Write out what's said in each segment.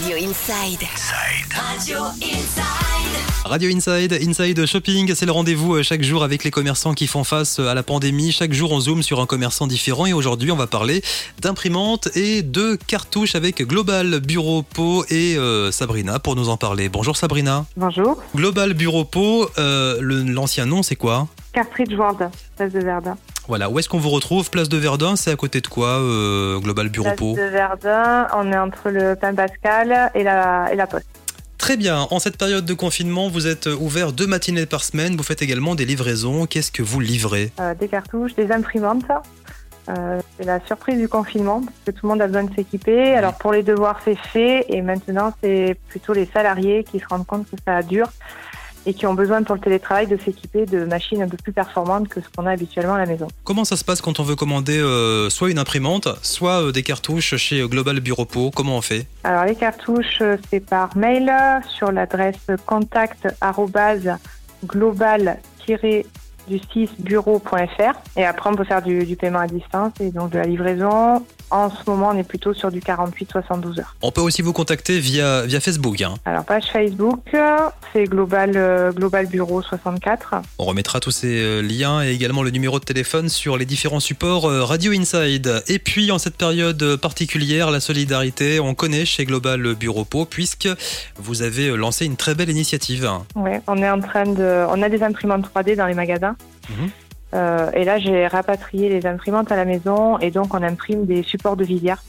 Radio Inside. Radio Inside. Radio Inside, Inside Shopping, c'est le rendez-vous euh, chaque jour avec les commerçants qui font face euh, à la pandémie. Chaque jour, on zoome sur un commerçant différent et aujourd'hui, on va parler d'imprimantes et de cartouches avec Global Bureau Po et euh, Sabrina pour nous en parler. Bonjour Sabrina. Bonjour. Global Bureau Po, euh, l'ancien nom, c'est quoi? Cartridge World, place de Verdun. Voilà, où est-ce qu'on vous retrouve? Place de Verdun, c'est à côté de quoi euh, Global Bureau Place de Verdun, on est entre le Pain Pascal et la, et la Poste. Très bien, en cette période de confinement, vous êtes ouvert deux matinées par semaine, vous faites également des livraisons. Qu'est-ce que vous livrez? Euh, des cartouches, des imprimantes. Euh, c'est la surprise du confinement, parce que tout le monde a besoin de s'équiper. Alors pour les devoirs, c'est fait, et maintenant, c'est plutôt les salariés qui se rendent compte que ça dure et qui ont besoin pour le télétravail de s'équiper de machines un peu plus performantes que ce qu'on a habituellement à la maison. Comment ça se passe quand on veut commander euh, soit une imprimante, soit euh, des cartouches chez Global Bureau Po? Comment on fait? Alors les cartouches, euh, c'est par mail euh, sur l'adresse contact global du 6 bureau.fr et après on peut faire du, du paiement à distance et donc de la livraison. En ce moment, on est plutôt sur du 48-72 heures. On peut aussi vous contacter via, via Facebook. hein. Alors page Facebook, c'est global euh, global bureau 64. On remettra tous ces euh, liens et également le numéro de téléphone sur les différents supports euh, Radio Inside. Et puis en cette période particulière, la solidarité, on connaît chez Global Bureau Po puisque vous avez lancé une très belle initiative. Ouais, on est en train de, on a des imprimantes 3D dans les magasins. Mhm. Euh, et là, j'ai rapatrié les imprimantes à la maison et donc on imprime des supports de visière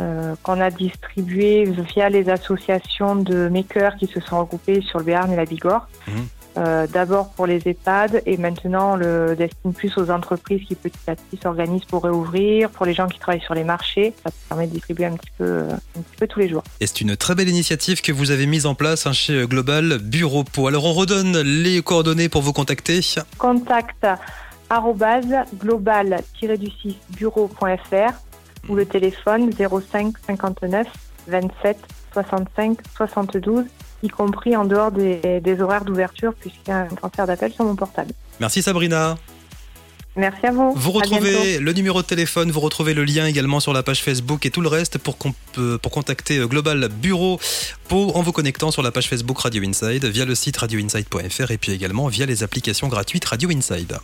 euh, qu'on a distribués via les associations de makers qui se sont regroupées sur le Béarn et la Bigorre. Mhm. Euh, D'abord pour les EHPAD et maintenant on le destine plus aux entreprises qui petit à petit s'organisent pour réouvrir, pour les gens qui travaillent sur les marchés. Ça permet de distribuer un petit peu, euh, un petit peu tous les jours. Et c'est une très belle initiative que vous avez mise en place hein, chez Global Bureau Po. Alors on redonne les coordonnées pour vous contacter. contact arobase global du 6 bureau.fr ou le téléphone 05 59 27 65 72 y compris en dehors des, des horaires d'ouverture puisqu'il y a un transfert d'appel sur mon portable. Merci Sabrina. Merci à vous. Vous retrouvez le numéro de téléphone, vous retrouvez le lien également sur la page Facebook et tout le reste pour, pour contacter euh, Global Bureau en vous connectant sur la page Facebook Radio Inside via le site radioinside.fr et puis également via les applications gratuites Radio Inside.